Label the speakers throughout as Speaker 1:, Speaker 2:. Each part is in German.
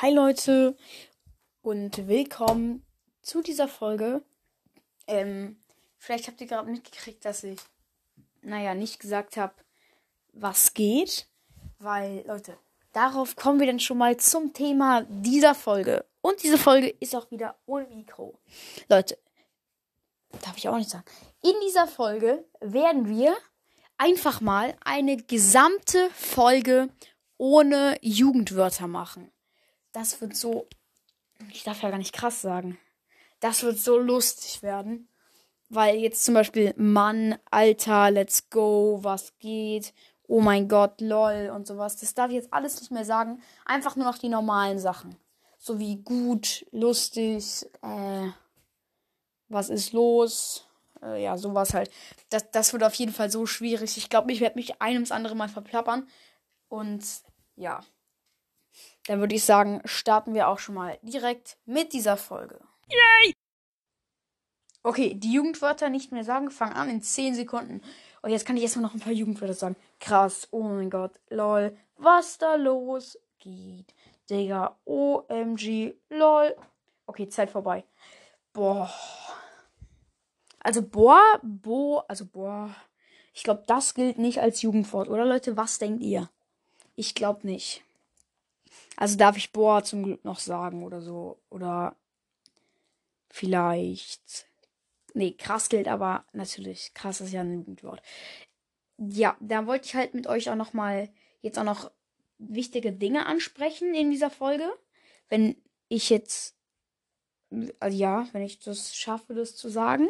Speaker 1: Hi Leute und willkommen zu dieser Folge. Ähm, vielleicht habt ihr gerade mitgekriegt, dass ich, naja, nicht gesagt habe, was geht, weil Leute, darauf kommen wir dann schon mal zum Thema dieser Folge. Und diese Folge ist auch wieder ohne Mikro. Leute, darf ich auch nicht sagen. In dieser Folge werden wir einfach mal eine gesamte Folge ohne Jugendwörter machen. Das wird so, ich darf ja gar nicht krass sagen. Das wird so lustig werden. Weil jetzt zum Beispiel Mann, Alter, let's go, was geht, oh mein Gott, lol und sowas. Das darf ich jetzt alles nicht mehr sagen. Einfach nur noch die normalen Sachen. So wie gut, lustig, äh, was ist los? Äh, ja, sowas halt. Das, das wird auf jeden Fall so schwierig. Ich glaube, ich werde mich ein ums andere Mal verplappern. Und ja. Dann würde ich sagen, starten wir auch schon mal direkt mit dieser Folge. Yay! Okay, die Jugendwörter nicht mehr sagen, fangen an in 10 Sekunden. Und jetzt kann ich erstmal noch ein paar Jugendwörter sagen. Krass, oh mein Gott, lol, was da los geht. Digga, OMG, lol. Okay, Zeit vorbei. Boah. Also, boah, bo, also, boah. Ich glaube, das gilt nicht als Jugendwort, oder Leute? Was denkt ihr? Ich glaube nicht. Also darf ich boah zum Glück noch sagen oder so. Oder vielleicht. Nee, krass gilt aber natürlich. Krass ist ja ein Jugendwort. Ja, da wollte ich halt mit euch auch nochmal jetzt auch noch wichtige Dinge ansprechen in dieser Folge. Wenn ich jetzt. Also ja, wenn ich das schaffe, das zu sagen.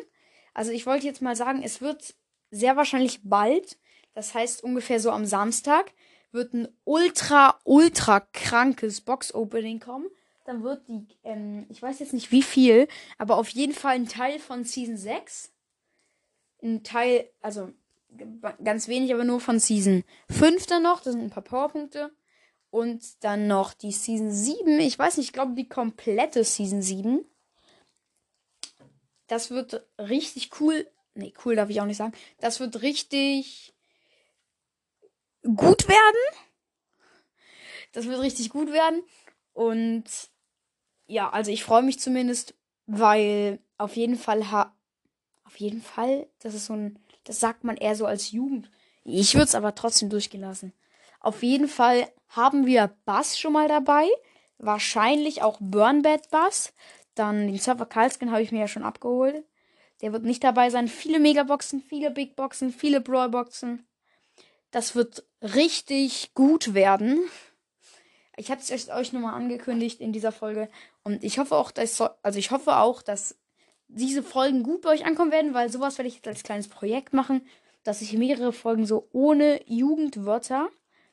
Speaker 1: Also ich wollte jetzt mal sagen, es wird sehr wahrscheinlich bald, das heißt ungefähr so am Samstag, wird ein ultra, ultra krankes Box-Opening kommen. Dann wird die, ähm, ich weiß jetzt nicht wie viel, aber auf jeden Fall ein Teil von Season 6. Ein Teil, also ganz wenig, aber nur von Season 5 dann noch. Das sind ein paar Powerpunkte. Und dann noch die Season 7. Ich weiß nicht, ich glaube die komplette Season 7. Das wird richtig cool. Nee, cool darf ich auch nicht sagen. Das wird richtig gut werden. Das wird richtig gut werden. Und ja, also ich freue mich zumindest, weil auf jeden Fall ha auf jeden Fall, das ist so ein, das sagt man eher so als Jugend. Ich würde es aber trotzdem durchgehen lassen. Auf jeden Fall haben wir Bass schon mal dabei. Wahrscheinlich auch Burnbad Bass. Dann den Surfer Kalskin habe ich mir ja schon abgeholt. Der wird nicht dabei sein. Viele Megaboxen, viele Big Boxen, viele Brawlboxen. Das wird richtig gut werden. Ich hatte es euch nochmal angekündigt in dieser Folge. Und ich hoffe auch, dass, also ich hoffe auch, dass diese Folgen gut bei euch ankommen werden, weil sowas werde ich jetzt als kleines Projekt machen, dass ich mehrere Folgen so ohne Jugendwörter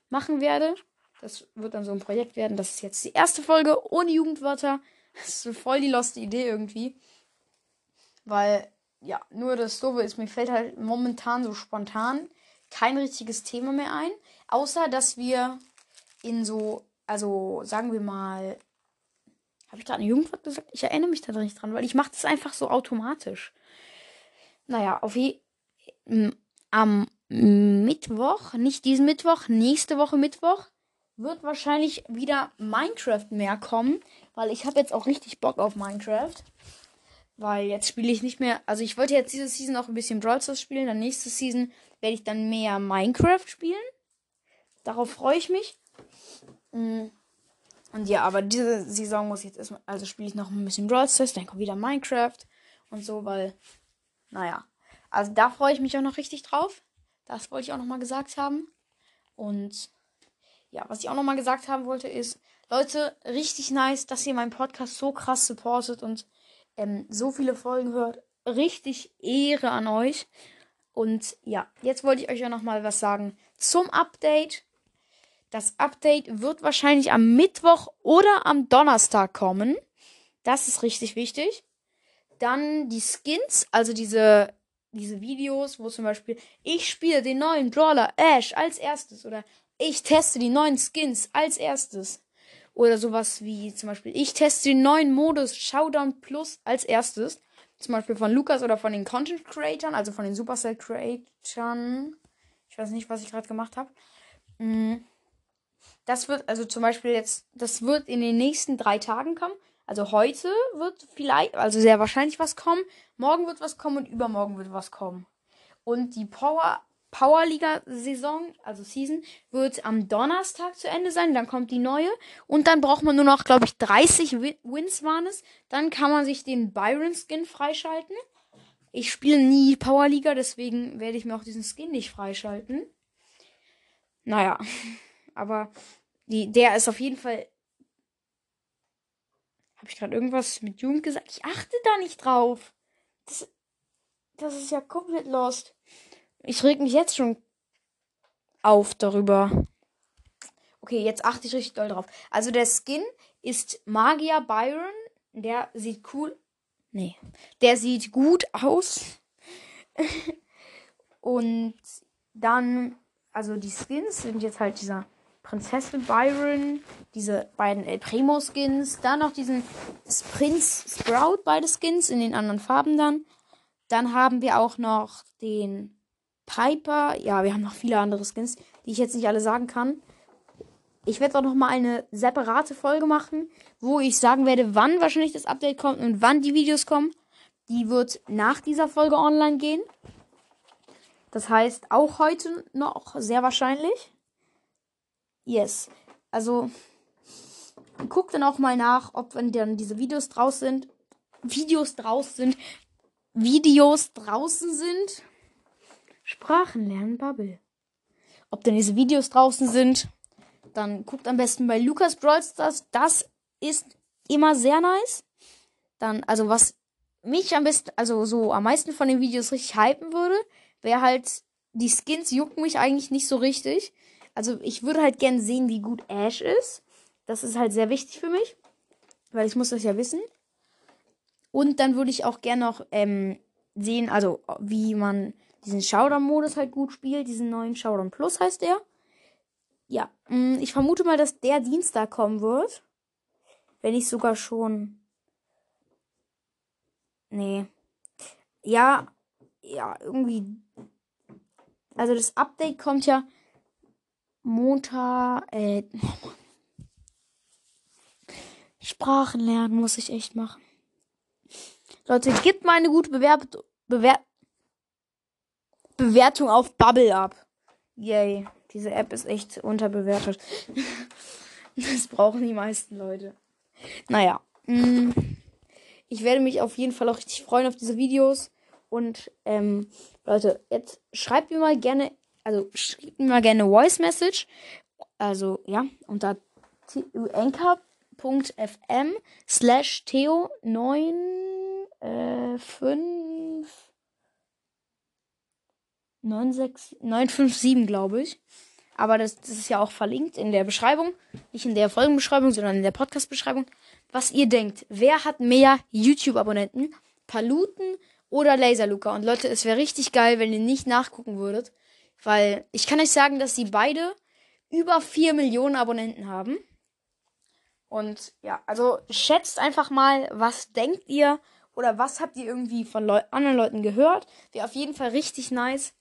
Speaker 1: machen werde. Das wird dann so ein Projekt werden. Das ist jetzt die erste Folge ohne Jugendwörter. Das ist voll die loste Idee irgendwie. Weil, ja, nur das Doofe ist, mir fällt halt momentan so spontan kein richtiges Thema mehr ein. Außer, dass wir in so, also sagen wir mal, habe ich gerade eine Jugendwort gesagt? Ich erinnere mich da nicht dran, weil ich mache das einfach so automatisch. Naja, auf je, am Mittwoch, nicht diesen Mittwoch, nächste Woche Mittwoch, wird wahrscheinlich wieder Minecraft mehr kommen, weil ich habe jetzt auch richtig Bock auf Minecraft. Weil jetzt spiele ich nicht mehr, also ich wollte jetzt diese Season auch ein bisschen Brawl Stars spielen, dann nächste Season werde ich dann mehr Minecraft spielen. Darauf freue ich mich. Mm. Und ja, aber diese Saison muss ich jetzt erstmal, also spiele ich noch ein bisschen Brawl Stars, dann kommt wieder Minecraft und so, weil, naja. Also da freue ich mich auch noch richtig drauf. Das wollte ich auch nochmal gesagt haben. Und ja, was ich auch nochmal gesagt haben wollte ist, Leute, richtig nice, dass ihr meinen Podcast so krass supportet und ähm, so viele Folgen hört. Richtig Ehre an euch. Und ja, jetzt wollte ich euch ja noch mal was sagen zum Update. Das Update wird wahrscheinlich am Mittwoch oder am Donnerstag kommen. Das ist richtig wichtig. Dann die Skins, also diese, diese Videos, wo zum Beispiel ich spiele den neuen Brawler Ash als erstes oder ich teste die neuen Skins als erstes. Oder sowas wie zum Beispiel ich teste den neuen Modus Showdown Plus als erstes. Zum Beispiel von Lukas oder von den Content Creatern, also von den Supercell Creatern. Ich weiß nicht, was ich gerade gemacht habe. Mm. das wird, also zum Beispiel jetzt, das wird in den nächsten drei Tagen kommen. Also heute wird vielleicht, also sehr wahrscheinlich was kommen. Morgen wird was kommen und übermorgen wird was kommen. Und die Power, Powerliga-Saison, also Season, wird am Donnerstag zu Ende sein. Dann kommt die neue. Und dann braucht man nur noch, glaube ich, 30 Wins waren es. Dann kann man sich den Byron-Skin freischalten. Ich spiele nie Powerliga, deswegen werde ich mir auch diesen Skin nicht freischalten. Naja, aber die, der ist auf jeden Fall. Habe ich gerade irgendwas mit Jugend gesagt? Ich achte da nicht drauf. Das, das ist ja komplett lost. Ich reg mich jetzt schon auf darüber. Okay, jetzt achte ich richtig doll drauf. Also der Skin ist Magier Byron. Der sieht cool. Nee. Der sieht gut aus. Und dann, also die Skins sind jetzt halt dieser Prinzessin Byron, diese beiden El Primo Skins, dann noch diesen Prinz Sprout, beide Skins in den anderen Farben dann. Dann haben wir auch noch den Piper. Ja, wir haben noch viele andere Skins, die ich jetzt nicht alle sagen kann. Ich werde auch noch mal eine separate Folge machen, wo ich sagen werde, wann wahrscheinlich das Update kommt und wann die Videos kommen. Die wird nach dieser Folge online gehen. Das heißt, auch heute noch sehr wahrscheinlich. Yes. Also, guckt dann auch mal nach, ob wenn dann diese Videos draus sind, Videos draus sind, Videos draußen sind. Sprachen lernen Bubble. Ob denn diese Videos draußen sind, dann guckt am besten bei Lukas Brawl Stars. Das ist immer sehr nice. Dann, also was mich am besten, also so am meisten von den Videos richtig hypen würde, wäre halt, die Skins jucken mich eigentlich nicht so richtig. Also ich würde halt gern sehen, wie gut Ash ist. Das ist halt sehr wichtig für mich. Weil ich muss das ja wissen. Und dann würde ich auch gern noch ähm, sehen, also wie man diesen Showdown-Modus halt gut spielt. Diesen neuen Showdown Plus heißt der. Ja, mm, ich vermute mal, dass der Dienstag kommen wird. Wenn nicht sogar schon. Nee. Ja, ja, irgendwie. Also das Update kommt ja Montag, äh, Sprachen lernen muss ich echt machen. Leute, gebt mal eine gute Bewerb Bewer Bewertung auf Bubble ab. Yay. Diese App ist echt unterbewertet. das brauchen die meisten Leute. Naja. Mm, ich werde mich auf jeden Fall auch richtig freuen auf diese Videos. Und, ähm, Leute, jetzt schreibt mir mal gerne also schreibt mir mal gerne Voice Message. Also, ja, unter anchor.fm slash theo 9 äh, 5 957, glaube ich. Aber das, das ist ja auch verlinkt in der Beschreibung. Nicht in der Folgenbeschreibung, sondern in der Podcast-Beschreibung. Was ihr denkt, wer hat mehr YouTube-Abonnenten? Paluten oder Laserluca? Und Leute, es wäre richtig geil, wenn ihr nicht nachgucken würdet. Weil ich kann euch sagen, dass sie beide über 4 Millionen Abonnenten haben. Und ja, also schätzt einfach mal, was denkt ihr oder was habt ihr irgendwie von Leu anderen Leuten gehört? Wäre auf jeden Fall richtig nice.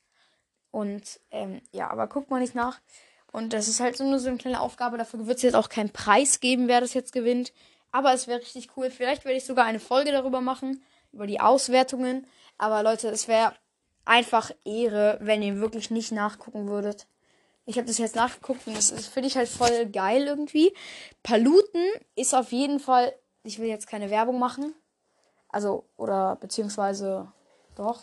Speaker 1: Und ähm, ja, aber guckt mal nicht nach. Und das ist halt so nur so eine kleine Aufgabe. Dafür wird es jetzt auch keinen Preis geben, wer das jetzt gewinnt. Aber es wäre richtig cool. Vielleicht werde ich sogar eine Folge darüber machen, über die Auswertungen. Aber Leute, es wäre einfach Ehre, wenn ihr wirklich nicht nachgucken würdet. Ich habe das jetzt nachgeguckt und das finde ich halt voll geil irgendwie. Paluten ist auf jeden Fall. Ich will jetzt keine Werbung machen. Also, oder beziehungsweise doch.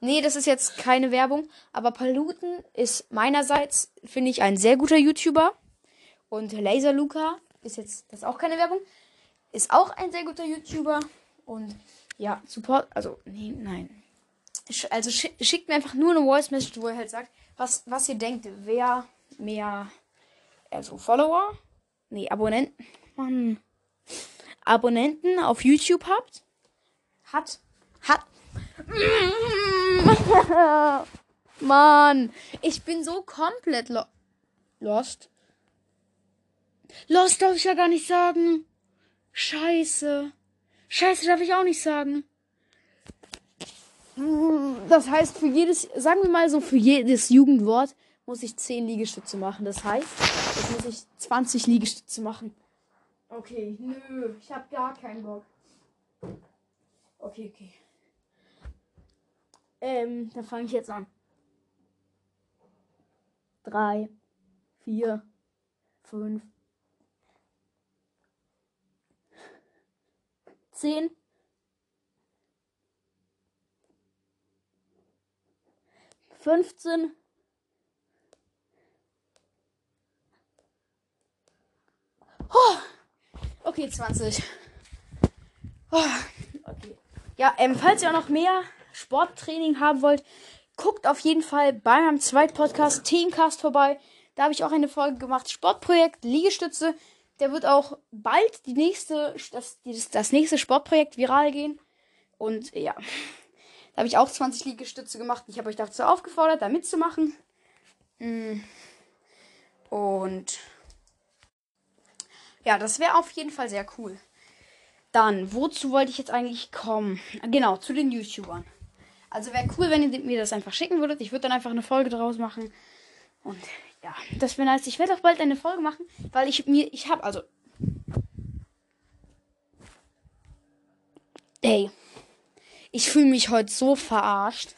Speaker 1: Nee, das ist jetzt keine Werbung. Aber Paluten ist meinerseits, finde ich, ein sehr guter YouTuber. Und Laser Luca ist jetzt, das ist auch keine Werbung, ist auch ein sehr guter YouTuber. Und ja, Support, also, nee, nein also schickt mir einfach nur eine Voice Message, wo ihr halt sagt, was, was ihr denkt, wer mehr, also Follower, nee, Abonnenten, Mann, Abonnenten auf YouTube habt, hat, hat, Mann, ich bin so komplett lo lost. Lost darf ich ja gar nicht sagen. Scheiße. Scheiße darf ich auch nicht sagen. Das heißt, für jedes, sagen wir mal so, für jedes Jugendwort muss ich 10 Liegestütze machen. Das heißt, jetzt muss ich 20 Liegestütze machen. Okay, nö, ich habe gar keinen Bock. Okay, okay. Ähm, dann fange ich jetzt an. Drei, vier, fünf, zehn, fünfzehn, oh, okay, zwanzig. Oh, okay. Ja, ähm, falls ihr auch noch mehr Sporttraining haben wollt, guckt auf jeden Fall bei meinem zweiten Podcast Teamcast vorbei. Da habe ich auch eine Folge gemacht. Sportprojekt Liegestütze. Der wird auch bald die nächste, das, das nächste Sportprojekt viral gehen. Und ja, da habe ich auch 20 Liegestütze gemacht. Ich habe euch dazu aufgefordert, da mitzumachen. Mm. Und ja, das wäre auf jeden Fall sehr cool. Dann, wozu wollte ich jetzt eigentlich kommen? Genau, zu den YouTubern. Also wäre cool, wenn ihr mir das einfach schicken würdet. Ich würde dann einfach eine Folge draus machen. Und ja, das wäre nice. Ich werde auch bald eine Folge machen, weil ich mir, ich habe, also. Ey. Ich fühle mich heute so verarscht.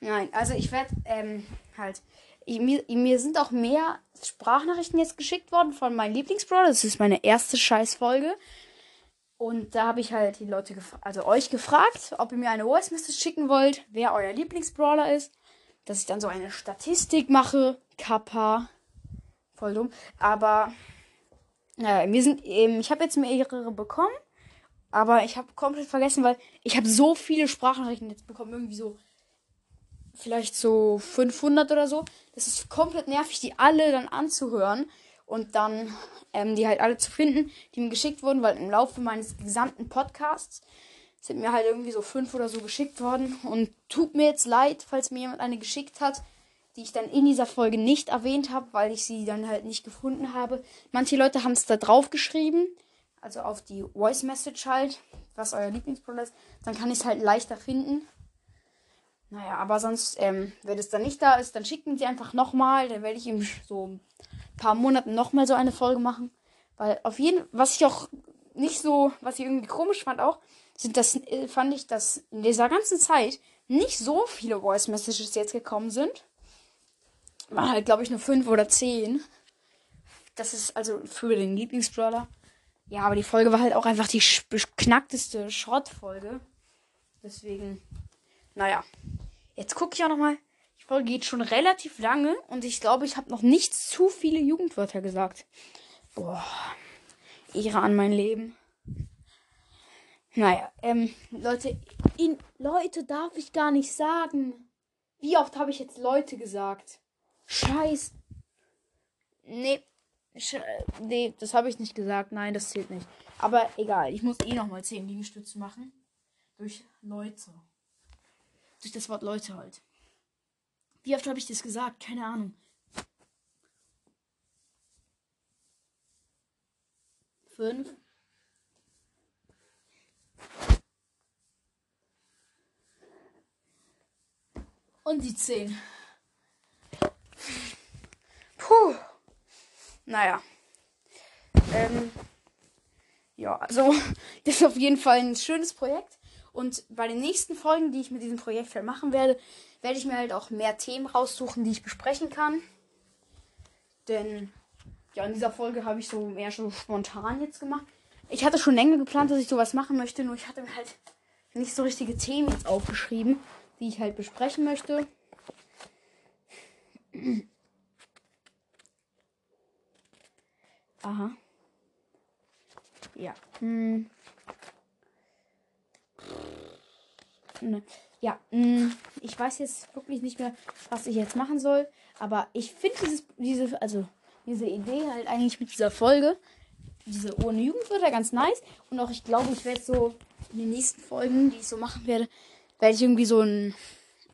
Speaker 1: Nein, also ich werde, ähm, halt. Ich, mir, mir sind auch mehr Sprachnachrichten jetzt geschickt worden von meinem Lieblingsbrawler. Das ist meine erste Scheißfolge. Und da habe ich halt die Leute, also euch gefragt, ob ihr mir eine Voice Message schicken wollt, wer euer Lieblingsbrawler ist. Dass ich dann so eine Statistik mache. Kappa. Voll dumm. Aber, naja, wir sind eben, ich habe jetzt mehrere bekommen. Aber ich habe komplett vergessen, weil ich habe so viele Sprachnachrichten jetzt bekommen. Irgendwie so, vielleicht so 500 oder so. Das ist komplett nervig, die alle dann anzuhören und dann ähm, die halt alle zu finden, die mir geschickt wurden, weil im Laufe meines gesamten Podcasts sind mir halt irgendwie so fünf oder so geschickt worden. Und tut mir jetzt leid, falls mir jemand eine geschickt hat, die ich dann in dieser Folge nicht erwähnt habe, weil ich sie dann halt nicht gefunden habe. Manche Leute haben es da drauf geschrieben, also auf die Voice Message halt, was euer Lieblingsprodukt ist. Dann kann ich es halt leichter finden. Naja, aber sonst, ähm, wenn es dann nicht da ist, dann schicken sie einfach nochmal. Dann werde ich ihm so paar Monaten nochmal so eine Folge machen. Weil auf jeden was ich auch nicht so, was ich irgendwie komisch fand auch, sind das, äh, fand ich, dass in dieser ganzen Zeit nicht so viele Voice Messages jetzt gekommen sind. Waren halt, glaube ich, nur fünf oder zehn. Das ist also für den Lieblingsbrawler. Ja, aber die Folge war halt auch einfach die beknackteste Schrottfolge. Deswegen, naja. Jetzt gucke ich auch nochmal. Folge geht schon relativ lange und ich glaube, ich habe noch nicht zu viele Jugendwörter gesagt. Boah, Ehre an mein Leben. Naja, ähm, Leute, in, Leute darf ich gar nicht sagen. Wie oft habe ich jetzt Leute gesagt? Scheiß. Nee, Sch nee, das habe ich nicht gesagt. Nein, das zählt nicht. Aber egal, ich muss eh nochmal 10 Liegestütze machen. Durch Leute. Durch das Wort Leute halt. Wie oft habe ich das gesagt? Keine Ahnung. Fünf. Und die zehn. Puh. Naja. Ähm. Ja, also, das ist auf jeden Fall ein schönes Projekt. Und bei den nächsten Folgen, die ich mit diesem Projekt halt machen werde, werde ich mir halt auch mehr Themen raussuchen, die ich besprechen kann. Denn ja, in dieser Folge habe ich so mehr so spontan jetzt gemacht. Ich hatte schon länger geplant, dass ich sowas machen möchte, nur ich hatte mir halt nicht so richtige Themen jetzt aufgeschrieben, die ich halt besprechen möchte. Aha. Ja. Hm. Ne. Ja, mh, mm, ich weiß jetzt wirklich nicht mehr, was ich jetzt machen soll. Aber ich finde dieses, diese, also diese Idee halt eigentlich mit dieser Folge, diese ohne Jugendwörter ganz nice. Und auch ich glaube, ich werde so in den nächsten Folgen, die ich so machen werde, werde ich irgendwie so ein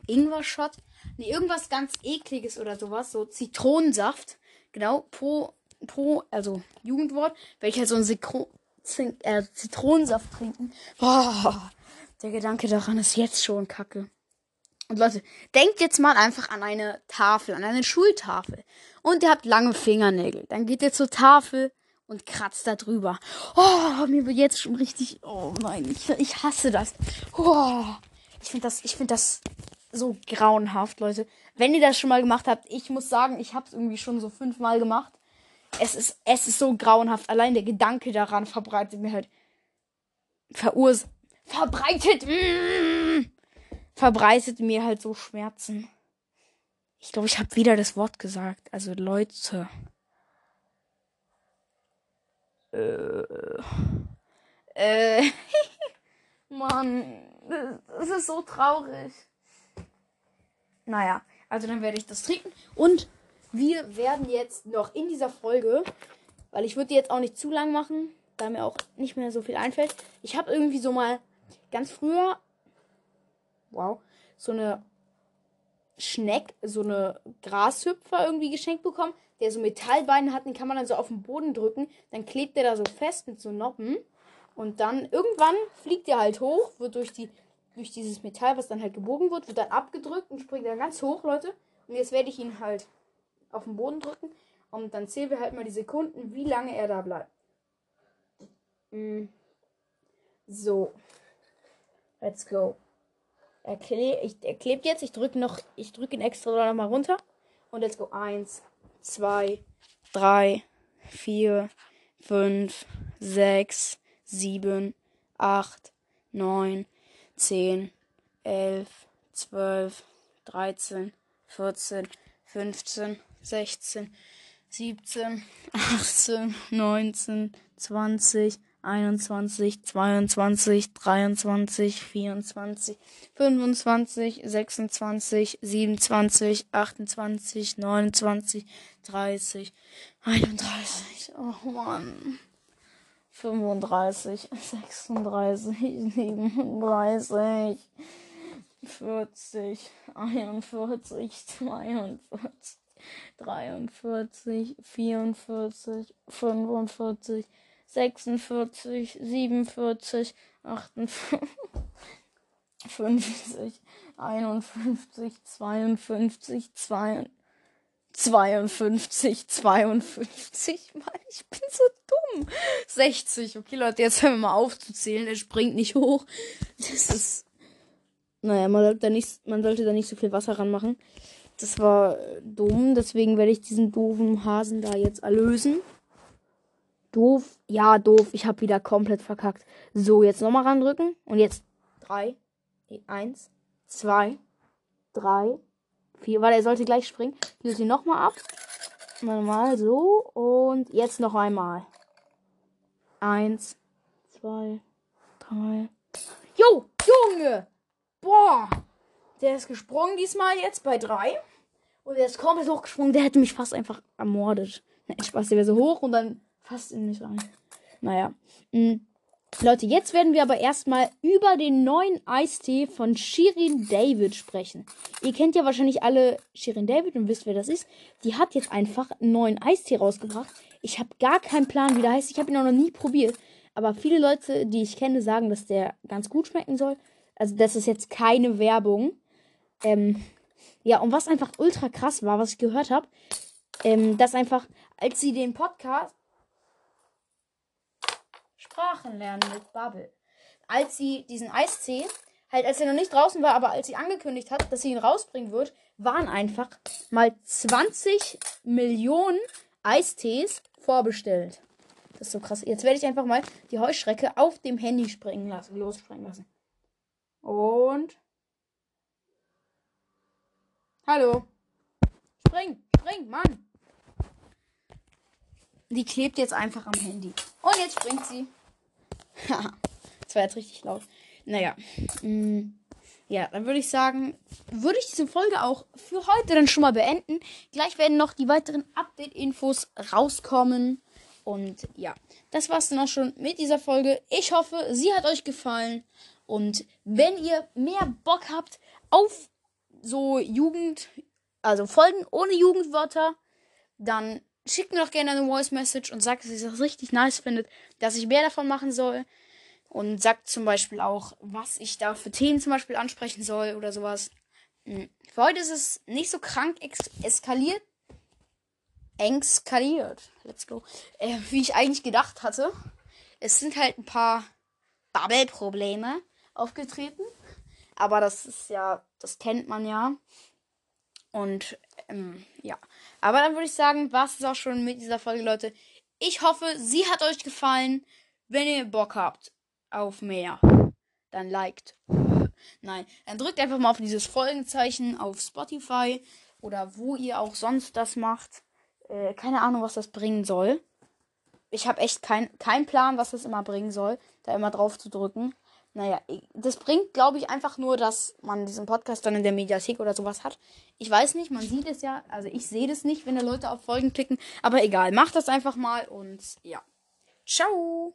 Speaker 1: Ingwer-Shot. Nee, irgendwas ganz ekliges oder sowas. So Zitronensaft. Genau, pro, pro, also Jugendwort, werde ich halt so ein äh, Zitronensaft trinken. Boah, der Gedanke daran ist jetzt schon kacke. Und Leute, denkt jetzt mal einfach an eine Tafel, an eine Schultafel. Und ihr habt lange Fingernägel. Dann geht ihr zur Tafel und kratzt da drüber. Oh, mir wird jetzt schon richtig. Oh nein, ich, ich hasse das. Oh, ich finde das, ich finde das so grauenhaft, Leute. Wenn ihr das schon mal gemacht habt, ich muss sagen, ich habe es irgendwie schon so fünfmal gemacht. Es ist, es ist so grauenhaft. Allein der Gedanke daran verbreitet mir halt verurs verbreitet mm, verbreitet mir halt so Schmerzen. Ich glaube, ich habe wieder das Wort gesagt. Also Leute. Äh. Äh. Mann, das ist so traurig. Naja, also dann werde ich das trinken. Und wir werden jetzt noch in dieser Folge, weil ich würde die jetzt auch nicht zu lang machen, da mir auch nicht mehr so viel einfällt. Ich habe irgendwie so mal ganz früher, wow, so eine Schneck, so eine Grashüpfer irgendwie geschenkt bekommen, der so Metallbeine hat, den kann man dann so auf den Boden drücken, dann klebt der da so fest mit so Noppen und dann irgendwann fliegt der halt hoch, wird durch die durch dieses Metall, was dann halt gebogen wird, wird dann abgedrückt und springt dann ganz hoch, Leute. Und jetzt werde ich ihn halt auf den Boden drücken und dann zählen wir halt mal die Sekunden, wie lange er da bleibt. Mm. So. Let's go. Er, kle ich, er klebt jetzt. Ich drücke noch, ich drücke ihn extra noch mal runter. Und let's go. Eins, zwei, drei, vier, fünf, sechs, sieben, acht, neun, zehn, elf, zwölf, dreizehn, vierzehn, fünfzehn, sechzehn, siebzehn, achtzehn, neunzehn, zwanzig, 21, 22, 23, 24, 25, 26, 27, 28, 29, 30, 31. Oh Mann. 35, 36, 37, 40, 41, 42, 43, 44, 45, 46, 47, 58, 50, 51, 52, 52, 52, Mann, ich bin so dumm. 60, okay Leute, jetzt hören wir mal auf zu er springt nicht hoch. Das ist, naja, man sollte da nicht, man sollte da nicht so viel Wasser ranmachen. Das war dumm, deswegen werde ich diesen doofen Hasen da jetzt erlösen. Doof. Ja, doof. Ich habe wieder komplett verkackt. So, jetzt nochmal randrücken. Und jetzt drei. Nee, eins, zwei, drei, vier. Weil er sollte gleich springen. Ich löse ihn nochmal ab. Mal so. Und jetzt noch einmal. Eins, zwei, drei. Jo, Junge! Boah! Der ist gesprungen diesmal jetzt bei drei. Und der ist komplett hochgesprungen. Der hätte mich fast einfach ermordet. Spaß, der wäre so hoch und dann fast in mich rein. Naja. Mhm. Leute, jetzt werden wir aber erstmal über den neuen Eistee von Shirin David sprechen. Ihr kennt ja wahrscheinlich alle Shirin David und wisst, wer das ist. Die hat jetzt einfach einen neuen Eistee rausgebracht. Ich habe gar keinen Plan, wie der heißt. Ich habe ihn auch noch nie probiert. Aber viele Leute, die ich kenne, sagen, dass der ganz gut schmecken soll. Also, das ist jetzt keine Werbung. Ähm, ja, und was einfach ultra krass war, was ich gehört habe, ähm, dass einfach, als sie den Podcast Sprachen lernen mit Bubble. Als sie diesen Eistee, halt als er noch nicht draußen war, aber als sie angekündigt hat, dass sie ihn rausbringen wird, waren einfach mal 20 Millionen Eistees vorbestellt. Das ist so krass. Jetzt werde ich einfach mal die Heuschrecke auf dem Handy springen lassen, losspringen lassen. Und. Hallo. Spring, spring, Mann. Die klebt jetzt einfach am Handy. Und jetzt springt sie. das war jetzt richtig laut. Naja. Mm, ja, dann würde ich sagen, würde ich diese Folge auch für heute dann schon mal beenden. Gleich werden noch die weiteren Update-Infos rauskommen. Und ja, das war's dann auch schon mit dieser Folge. Ich hoffe, sie hat euch gefallen. Und wenn ihr mehr Bock habt auf so Jugend, also Folgen ohne Jugendwörter, dann schickt mir doch gerne eine Voice Message und sagt, dass ihr das richtig nice findet, dass ich mehr davon machen soll. Und sagt zum Beispiel auch, was ich da für Themen zum Beispiel ansprechen soll oder sowas. Hm. Für heute ist es nicht so krank eskaliert. Eskaliert. Let's go. Äh, wie ich eigentlich gedacht hatte. Es sind halt ein paar Bubble-Probleme aufgetreten. Aber das ist ja, das kennt man ja. Und ähm, ja. Aber dann würde ich sagen, war es auch schon mit dieser Folge, Leute. Ich hoffe, sie hat euch gefallen. Wenn ihr Bock habt auf mehr, dann liked. Nein, dann drückt einfach mal auf dieses Folgenzeichen auf Spotify oder wo ihr auch sonst das macht. Äh, keine Ahnung, was das bringen soll. Ich habe echt keinen kein Plan, was das immer bringen soll, da immer drauf zu drücken. Naja, das bringt, glaube ich, einfach nur, dass man diesen Podcast dann in der Mediathek oder sowas hat. Ich weiß nicht, man sieht es ja, also ich sehe das nicht, wenn da Leute auf Folgen klicken. Aber egal, macht das einfach mal und ja. Ciao!